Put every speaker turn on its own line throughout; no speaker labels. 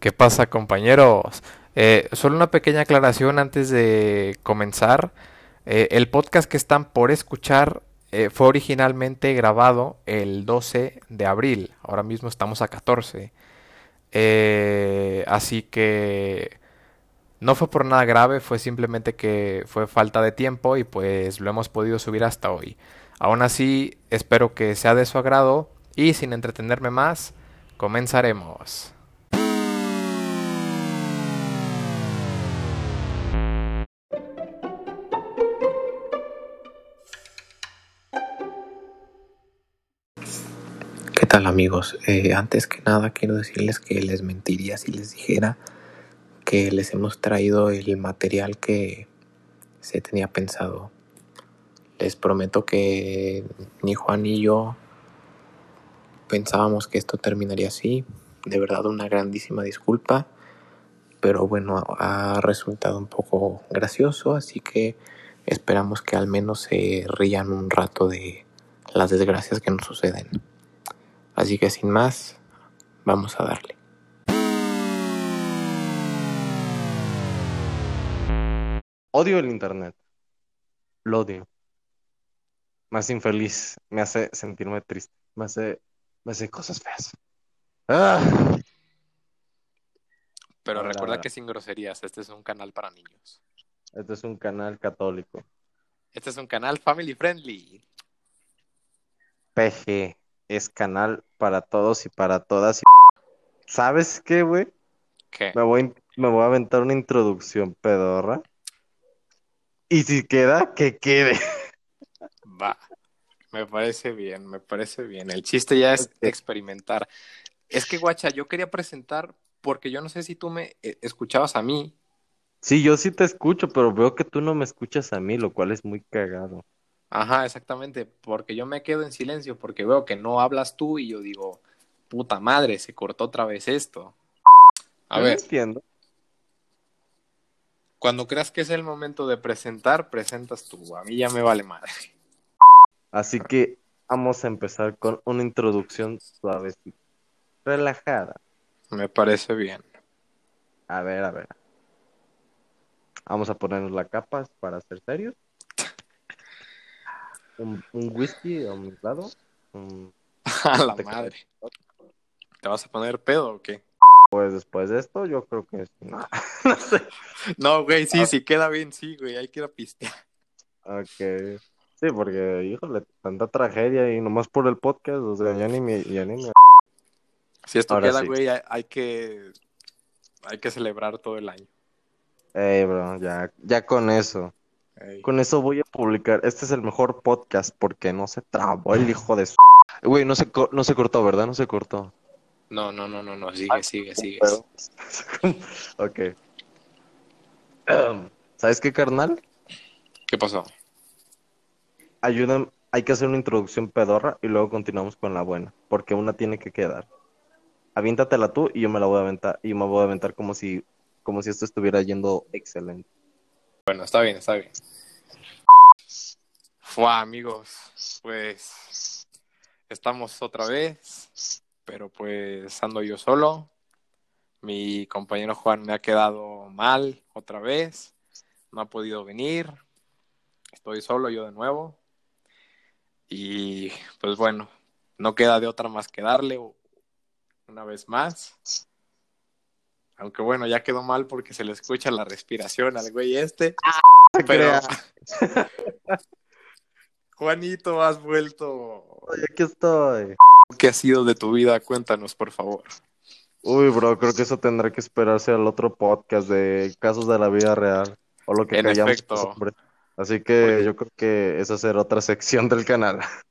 ¿Qué pasa compañeros? Eh, solo una pequeña aclaración antes de comenzar. Eh, el podcast que están por escuchar eh, fue originalmente grabado el 12 de abril. Ahora mismo estamos a 14. así que no fue por nada grave, fue simplemente que fue falta de tiempo y pues lo hemos podido subir hasta hoy. Aún así, espero que sea de su agrado y sin entretenerme más, comenzaremos.
¿Qué tal amigos? Eh, antes que nada quiero decirles que les mentiría si les dijera que les hemos traído el material que se tenía pensado. Les prometo que ni Juan ni yo pensábamos que esto terminaría así. De verdad una grandísima disculpa. Pero bueno, ha resultado un poco gracioso, así que esperamos que al menos se rían un rato de las desgracias que nos suceden. Así que sin más, vamos a darle.
Odio el internet. Lo odio. Hace infeliz. Me hace sentirme triste. Me hace, me hace cosas feas. Ah.
Pero recuerda que sin groserías, este es un canal para niños.
Este es un canal católico.
Este es un canal family friendly.
PG es canal para todos y para todas. ¿Sabes qué, güey?
¿Qué?
Me voy, me voy a aventar una introducción pedorra. Y si queda, que quede.
Va. Me parece bien, me parece bien. El chiste ya es experimentar. Es que, guacha, yo quería presentar porque yo no sé si tú me eh, escuchabas a mí.
Sí, yo sí te escucho, pero veo que tú no me escuchas a mí, lo cual es muy cagado.
Ajá, exactamente, porque yo me quedo en silencio porque veo que no hablas tú y yo digo, puta madre, se cortó otra vez esto. A
Yo no
ver,
entiendo.
cuando creas que es el momento de presentar, presentas tú. A mí ya me vale madre.
Así que vamos a empezar con una introducción suavecita, relajada.
Me parece bien.
A ver, a ver. Vamos a ponernos la capa para ser serios. Un, un whisky a un lado. un-
A la
Te-
madre. ¿Te vas a poner pedo o qué?
Pues después de esto, yo creo que es. No, no sé.
No, güey, sí, sí queda bien, sí, güey, hay que ir a pistear.
Ok. Sí, porque, híjole, tanta tragedia y nomás por el podcast, o sea, ya ni me, ya ni me-
Si esto
Ahora
queda,
sí.
güey, hay, hay que hay que celebrar todo el año.
Ey, bro, ya, ya con eso.
Ey.
Con eso voy a publicar. Este es el mejor podcast porque no se trabó el hijo de su. Güey, no se, co- no se cortó, ¿verdad? No se cortó.
No, no, no, no, no, sigue, sigue, sigue.
Pero- Ok. ¿Sabes qué, carnal?
¿Qué pasó?
Ayúdame. Hay que hacer una introducción pedorra y luego continuamos con la buena, porque una tiene que quedar. Aviéntatela tú y yo me la voy a aventar y me voy a aventar como si como si esto estuviera yendo excelente.
Bueno, está bien, está bien. Fua, amigos, pues estamos otra vez, pero pues ando yo solo. Mi compañero Juan me ha quedado mal otra vez, no ha podido venir. Estoy solo yo de nuevo. Y pues bueno, no queda de otra más que darle una vez más. Aunque bueno, ya quedó mal porque se le escucha la respiración al güey este.
Se
Pero-. Juanito, has vuelto.
Oye, aquí estoy.
¿Qué ha sido de tu vida? Cuéntanos, por favor.
Uy, bro, creo que eso tendrá que esperarse al otro podcast de casos de la vida real o lo que
En efecto.
Así que yo creo que esa será otra sección del canal.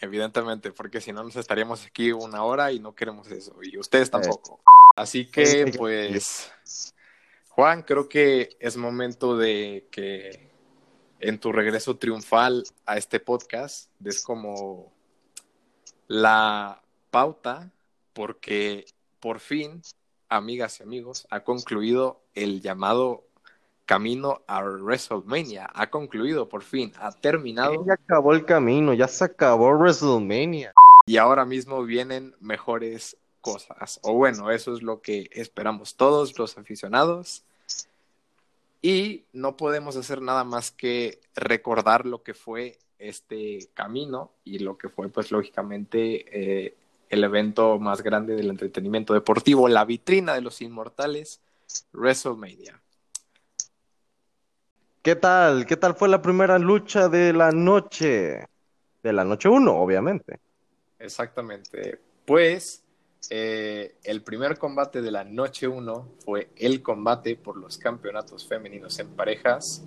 Evidentemente, porque si no nos estaríamos aquí una hora y no queremos eso. Y ustedes tampoco. Así
Sí,
que, pues, Juan, creo que es momento de que en tu regreso triunfal a este podcast des como la pauta, porque por fin, amigas y amigos, ha concluido el llamado camino a WrestleMania. Ha concluido por fin, ha terminado.
Ya acabó el camino, ya se acabó WrestleMania.
Y ahora mismo vienen mejores cosas. O bueno, eso es lo que esperamos todos los aficionados. Y no podemos hacer nada más que recordar lo que fue este camino y lo que fue, pues lógicamente, eh, el evento más grande del entretenimiento deportivo, la vitrina de los inmortales, WrestleMania.
¿Qué tal? ¿Qué tal fue la primera lucha de la noche? De la noche 1, obviamente.
Exactamente. Pues eh, el primer combate de la noche 1 fue el combate por los campeonatos femeninos en parejas.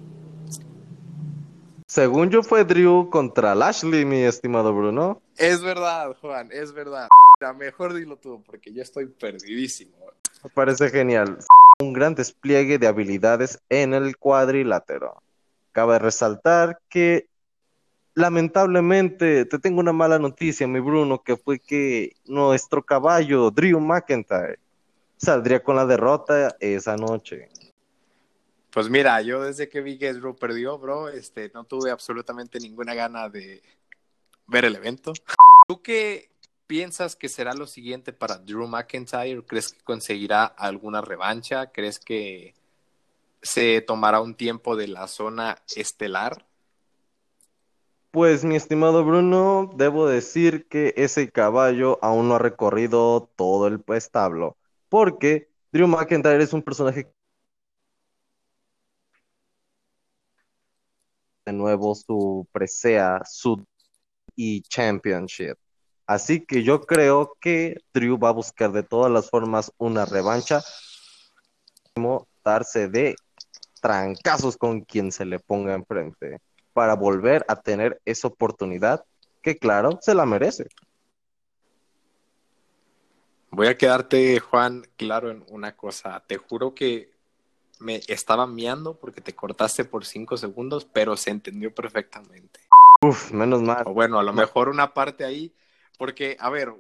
Según yo fue Drew contra Lashley, mi estimado Bruno.
Es verdad, Juan, es verdad. A mejor dilo tú, porque yo estoy perdidísimo.
Me parece genial. Un gran despliegue de habilidades en el cuadrilátero. Cabe resaltar que lamentablemente te tengo una mala noticia, mi Bruno, que fue que nuestro caballo, Drew McIntyre, saldría con la derrota esa noche.
Pues mira, yo desde que vi que Drew perdió, bro, este, no tuve absolutamente ninguna gana de ver el evento. ¿Tú qué piensas que será lo siguiente para Drew McIntyre? ¿Crees que conseguirá alguna revancha? ¿Crees que se tomará un tiempo de la zona estelar?
Pues mi estimado Bruno, debo decir que ese caballo aún no ha recorrido todo el establo, porque Drew McIntyre es un personaje de nuevo su presea, su y championship. Así que yo creo que Drew va a buscar de todas las formas una revancha, darse de trancazos con quien se le ponga enfrente para volver a tener esa oportunidad que claro, se la merece.
Voy a quedarte, Juan, claro en una cosa. Te juro que me estaba miando porque te cortaste por cinco segundos, pero se entendió perfectamente.
Uf, menos mal.
O bueno, a lo mejor una parte ahí, porque, a ver,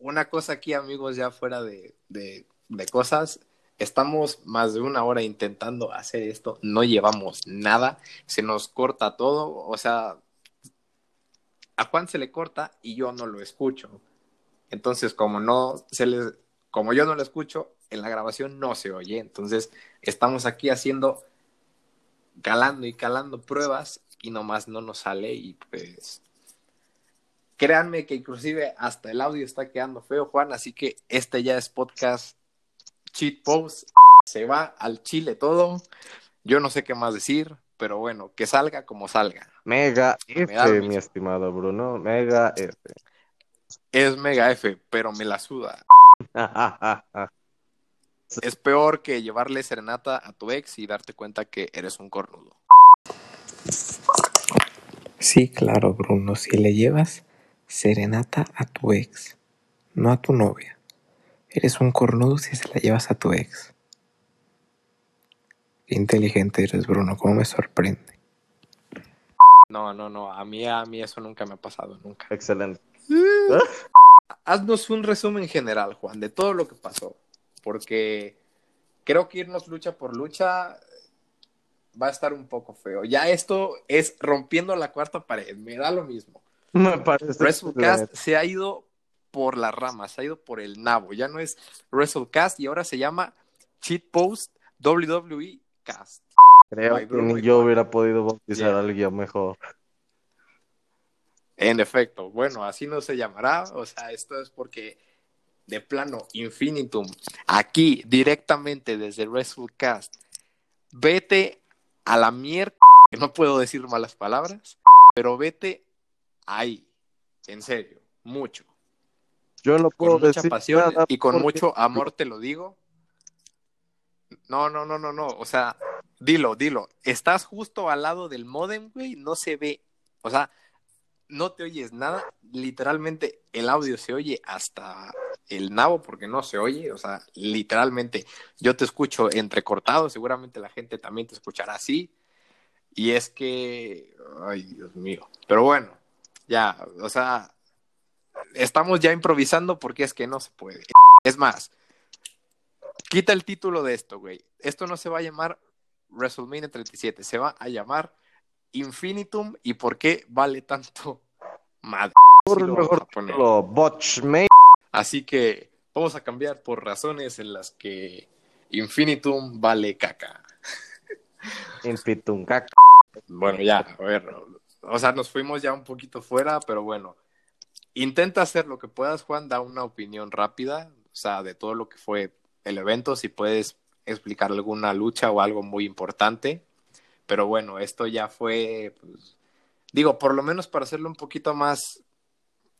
una cosa aquí, amigos, ya fuera de, de, de cosas, Estamos más de una hora intentando hacer esto, no llevamos nada, se nos corta todo, o sea, a Juan se le corta y yo no lo escucho. Entonces, como no se le, como yo no lo escucho, en la grabación no se oye. Entonces, estamos aquí haciendo, calando y calando pruebas y nomás no nos sale y pues créanme que inclusive hasta el audio está quedando feo, Juan, así que este ya es podcast cheat post, se va al chile todo. Yo no sé qué más decir, pero bueno, que salga como salga.
Mega F, mi estimado Bruno, Mega F.
Es Mega F, pero me la suda. es peor que llevarle serenata a tu ex y darte cuenta que eres un cornudo.
Sí, claro, Bruno, si le llevas serenata a tu ex, no a tu novia. Eres un cornudo si se la llevas a tu ex. Qué inteligente eres, Bruno, cómo me sorprende.
No, no, no, a mí, a mí eso nunca me ha pasado, nunca.
Excelente.
Haznos un resumen general, Juan, de todo lo que pasó, porque creo que irnos lucha por lucha va a estar un poco feo. Ya esto es rompiendo la cuarta pared, me da lo mismo.
Me parece.
WrestleCast se ha ido por las ramas, ha ido por el nabo. Ya no es WrestleCast y ahora se llama Cheat Post WWE Cast.
Creo que ni yo hubiera podido bautizar a alguien mejor.
En efecto, bueno, así no se llamará. O sea, esto es porque de plano Infinitum, aquí directamente desde WrestleCast, vete a la mierda, que no puedo decir malas palabras, pero vete ahí, en serio, mucho.
Yo no puedo
con mucha
decir
pasión
nada
y con
porque-
mucho amor te lo digo. No, no, no, no, no. O sea, dilo, dilo. Estás justo al lado del modem, güey. No se ve. O sea, no te oyes nada. Literalmente el audio se oye hasta el nabo porque no se oye. O sea, literalmente yo te escucho entrecortado. Seguramente la gente también te escuchará así. Y es que, ay, Dios mío. Pero bueno, ya, o sea, estamos ya improvisando porque es que no se puede. Es más, quita el título de esto, güey. Esto no se va a llamar WrestleMania 37, se va a llamar Infinitum. ¿Y por qué vale tanto madre?
Por
lo
mejor título, Botch.
Así que vamos a cambiar por razones en las que Infinitum vale caca.
Infinitum caca.
Bueno, ya, a ver, o sea, nos fuimos ya un poquito fuera, pero bueno, intenta hacer lo que puedas, Juan, da una opinión rápida, o sea, de todo lo que fue el evento, si puedes explicar alguna lucha o algo muy importante, pero bueno, esto ya fue, pues, digo, por lo menos para hacerlo un poquito más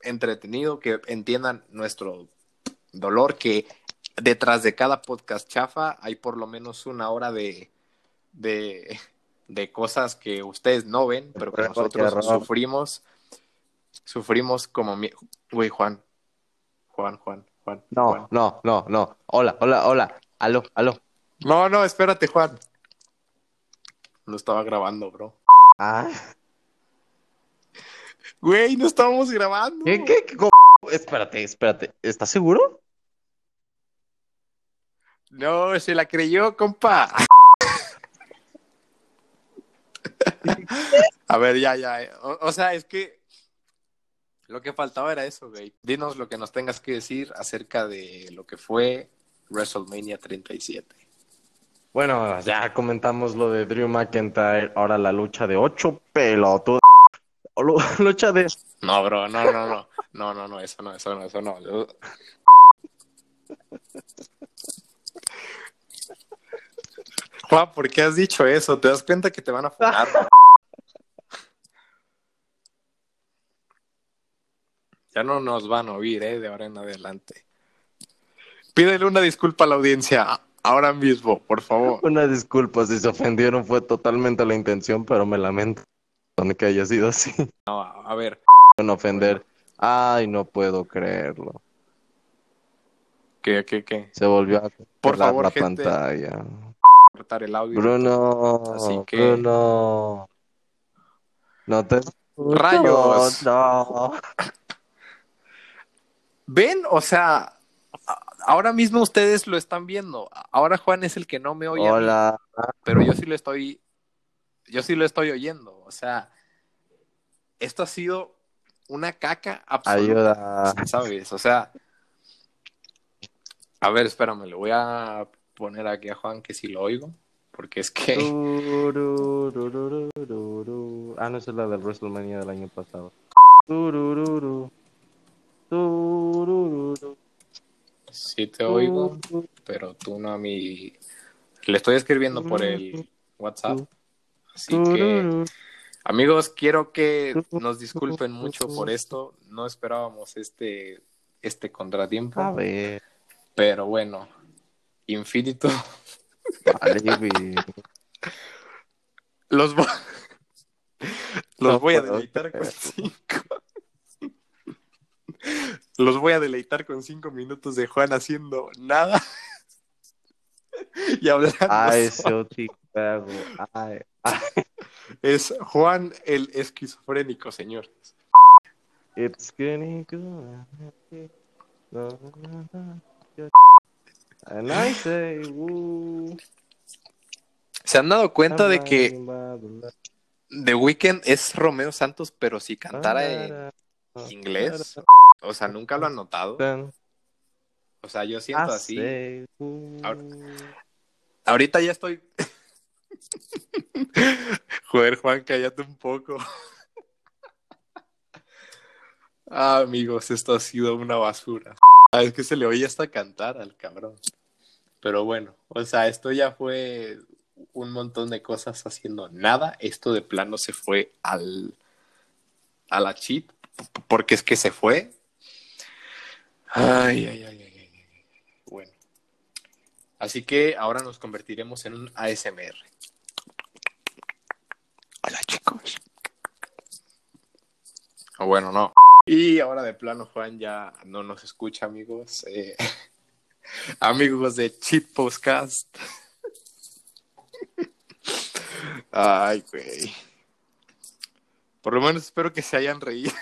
entretenido, que entiendan nuestro dolor, que detrás de cada podcast chafa hay por lo menos una hora de, de, de cosas que ustedes no ven, pero que nosotros sufrimos. Sufrimos como mi... Güey, Juan. Juan, Juan, Juan.
No,
Juan.
no, no, no. Hola, hola, hola. Aló, aló.
No, no, espérate, Juan. Lo estaba grabando, bro.
Ah.
Güey, no estábamos grabando.
¿Qué, qué, qué? Espérate, espérate. ¿Estás seguro?
No, se la creyó, compa. A ver, ya, ya. O, o, sea, es que lo que faltaba era eso, güey. Dinos lo que nos tengas que decir acerca de lo que fue WrestleMania 37.
Bueno, ya comentamos lo de Drew McIntyre. Ahora la lucha de ocho pelotudos. Lucha de.
No, bro, no, no, no. No, no, no, eso no, eso no, eso no. Yo... Juan, ¿por qué has dicho eso? ¿Te das cuenta que te van a funar? ya no nos van a oír, ¿eh? De ahora en adelante. Pídele una disculpa a la audiencia ahora mismo, por favor.
Una disculpa, si se ofendieron fue totalmente la intención, pero me lamento que haya sido así.
No, a ver.
No ofender. Ay, no puedo creerlo.
¿Qué, qué, qué?
Se volvió a
por favor,
la
gente,
pantalla.
Cortar el audio.
Bruno,
Así que...
Bruno. No te
Rayos.
No.
¿Ven? O sea, ahora mismo ustedes lo están viendo. Ahora Juan es el que no me oye.
Hola.
Pero yo sí lo estoy. Yo sí lo estoy oyendo. O sea, esto ha sido una caca absoluta.
Ayuda.
¿Sabes? O sea. A ver, espérame, le voy a poner aquí a Juan que sí lo oigo. Porque es que.
Ah, no, esa es la del WrestleMania del año pasado.
Sí te oigo, pero tú no a mí. Le estoy escribiendo por el WhatsApp. Así que, amigos, quiero que nos disculpen mucho por esto. No esperábamos este, este contratiempo.
A ver.
Pero bueno, Infinito.
Vale.
Los, vo- los voy a deleitar con
creer.
cinco. Los voy a deleitar con cinco minutos de Juan haciendo nada. y hablando.
Ay,
solo.
Ay, ay.
Es Juan el esquizofrénico, señores.
It's gonna go. And I say, woo.
¿Se han dado cuenta de que The Weeknd es Romeo Santos, pero si cantara en inglés? O sea, nunca lo han notado. O sea, yo siento
I
así. Ahora- Ahorita ya estoy. Joder, Juan, cállate un poco. Ah, amigos, esto ha sido una basura. Ah, es que se le oye hasta cantar al cabrón. Pero bueno, o sea, esto ya fue un montón de cosas haciendo nada. Esto de plano se fue al a la cheat, porque es que se fue. Ay, ay, ay, ay, ay. Bueno. Así que ahora nos convertiremos en un ASMR. Hola chicos. O bueno, no. Y ahora de plano Juan ya no nos escucha, amigos. Eh, amigos de Cheat Postcast. Ay, güey. Por lo menos espero que se hayan reído.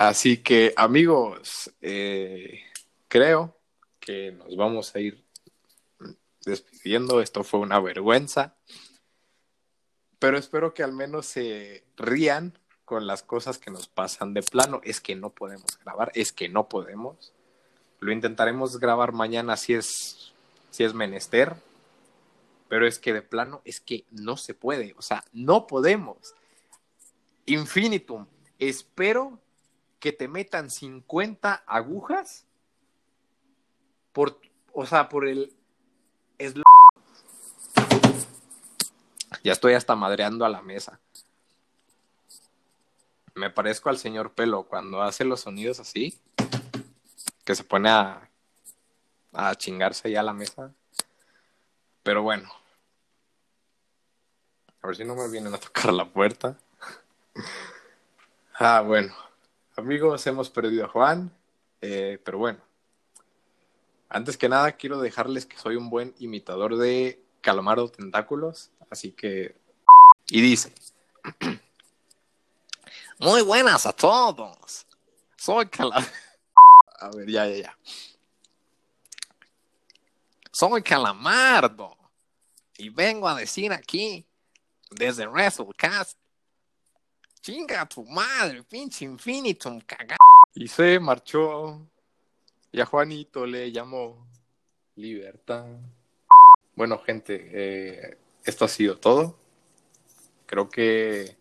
Así que, amigos, eh, creo que nos vamos a ir despidiendo. Esto fue una vergüenza. Pero espero que al menos se rían con las cosas que nos pasan de plano. Es que no podemos grabar, es que no podemos. Lo intentaremos grabar mañana si es, si es menester, pero es que de plano es que no se puede, o sea, no podemos. Infinitum, espero que te metan 50 agujas por, o sea, por el... Ya estoy hasta madreando a la mesa. Me parezco al señor Pelo cuando hace los sonidos así, que se pone a, a chingarse ya a la mesa. Pero bueno. A ver si no me vienen a tocar la puerta. ah, bueno. Amigos, hemos perdido a Juan. Eh, pero bueno. Antes que nada, quiero dejarles que soy un buen imitador de Calamaro Tentáculos. Así que. Y dice. Muy buenas a todos. Soy Calamaro. A ver, ya, ya, ya. Soy Calamardo. Y vengo a decir aquí, desde WrestleCast, chinga tu madre, pinche Infinitum, cagado. Y se marchó. Y a Juanito le llamó Libertad. Bueno, gente, eh, esto ha sido todo. Creo que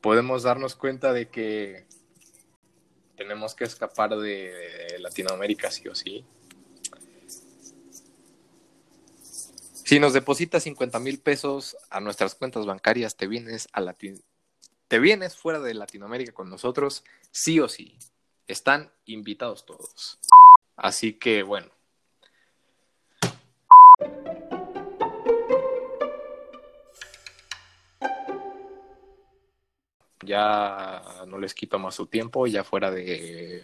podemos darnos cuenta de que tenemos que escapar de Latinoamérica sí o sí. Si nos depositas 50 mil pesos a nuestras cuentas bancarias, te vienes a Latin te vienes fuera de Latinoamérica con nosotros, sí o sí. Están invitados todos. Así que bueno. Ya no les quito más su tiempo, ya fuera de,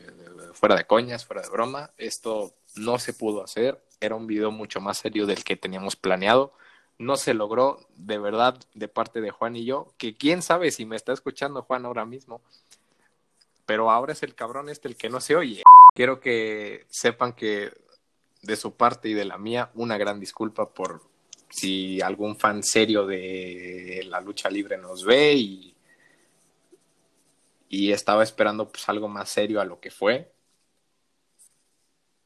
fuera de coñas, fuera de broma. Esto no se pudo hacer. Era un video mucho más serio del que teníamos planeado. No se logró, de verdad, de parte de Juan y yo, que quién sabe si me está escuchando Juan ahora mismo. Pero ahora es el cabrón este el que no se oye. Quiero que sepan que de su parte y de la mía, una gran disculpa por si algún fan serio de la lucha libre nos ve y, y estaba esperando pues algo más serio a lo que fue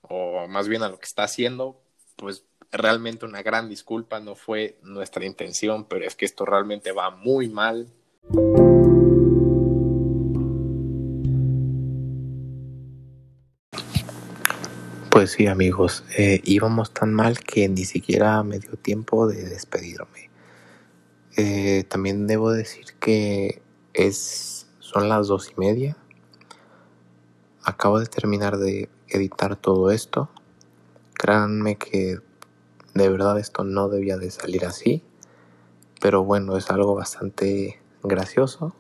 o más bien a lo que está haciendo, pues realmente una gran disculpa, no fue nuestra intención, pero es que esto realmente va muy mal.
Pues sí, amigos, eh, íbamos tan mal que ni siquiera me dio tiempo de despedirme. Eh, también debo decir que es, son las dos y media. Acabo de terminar de editar todo esto. Créanme que de verdad esto no debía de salir así. Pero bueno, es algo bastante gracioso.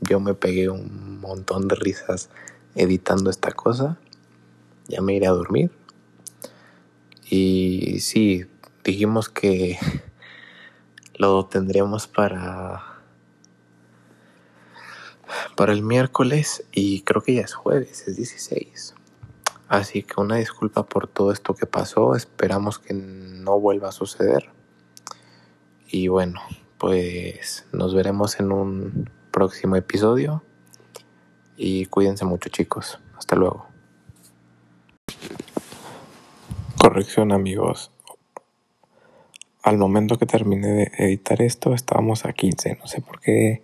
Yo me pegué un montón de risas editando esta cosa. Ya me iré a dormir. Y sí, dijimos que lo tendríamos para para el miércoles y creo que ya es jueves, es 16. Así que una disculpa por todo esto que pasó, esperamos que no vuelva a suceder. Y bueno, pues nos veremos en un próximo episodio y cuídense mucho chicos. Hasta luego. Corrección amigos. Al momento que terminé de editar esto estábamos a 15, no sé por qué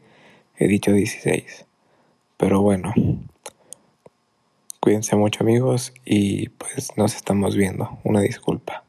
he dicho 16. Pero bueno, cuídense mucho amigos y pues nos estamos viendo. Una disculpa.